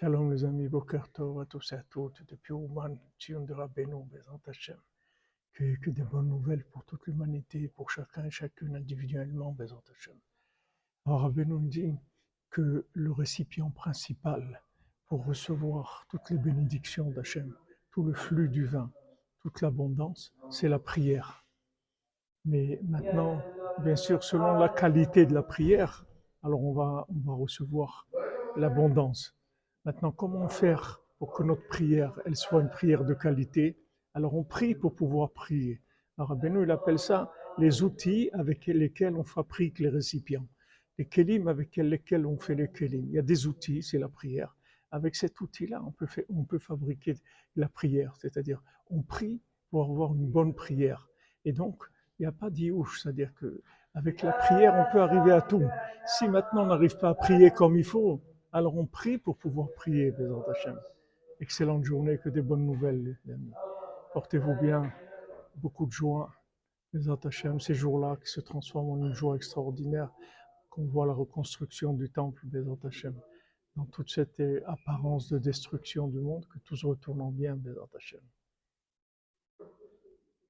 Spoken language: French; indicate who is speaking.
Speaker 1: Shalom les amis, Boker Tov à tous et à toutes, depuis Ouman, Tzion de Rabbeinu, Bezant Hashem. Que, des bonnes nouvelles pour toute l'humanité, pour chacun et chacune individuellement, Bezant Hashem. Alors Rabbeinu dit que le récipient principal pour recevoir toutes les bénédictions d'Hachem, tout le flux du vin, toute l'abondance, c'est la prière. Mais maintenant, bien sûr, selon la qualité de la prière, alors on va, on va recevoir l'abondance. Maintenant, comment faire pour que notre prière, elle soit une prière de qualité? Alors on prie pour pouvoir prier. Alors Rabbeinu, il appelle ça les outils avec lesquels on fabrique les récipients. Les kelim avec lesquels on fait les kelim. Il y a des outils, c'est la prière. Avec cet outil-là, on peut, on peut fabriquer la prière, c'est-à-dire on prie pour avoir une bonne prière. Et donc, il n'y a pas d'iouche, c'est-à-dire que avec la prière, on peut arriver à tout. Si maintenant on n'arrive pas à prier comme il faut, alors on prie pour pouvoir prier, Bézant Hachem. Excellente journée, que des bonnes nouvelles, les amis. Portez-vous bien, beaucoup de joie. Bézant Hachem, ces jours-là qui se transforment en une joie extraordinaire, qu'on voit la reconstruction du temple, Bézant Hachem. Dans toute cette apparence de destruction du monde, que tout se retourne en bien, Bézant Hachem.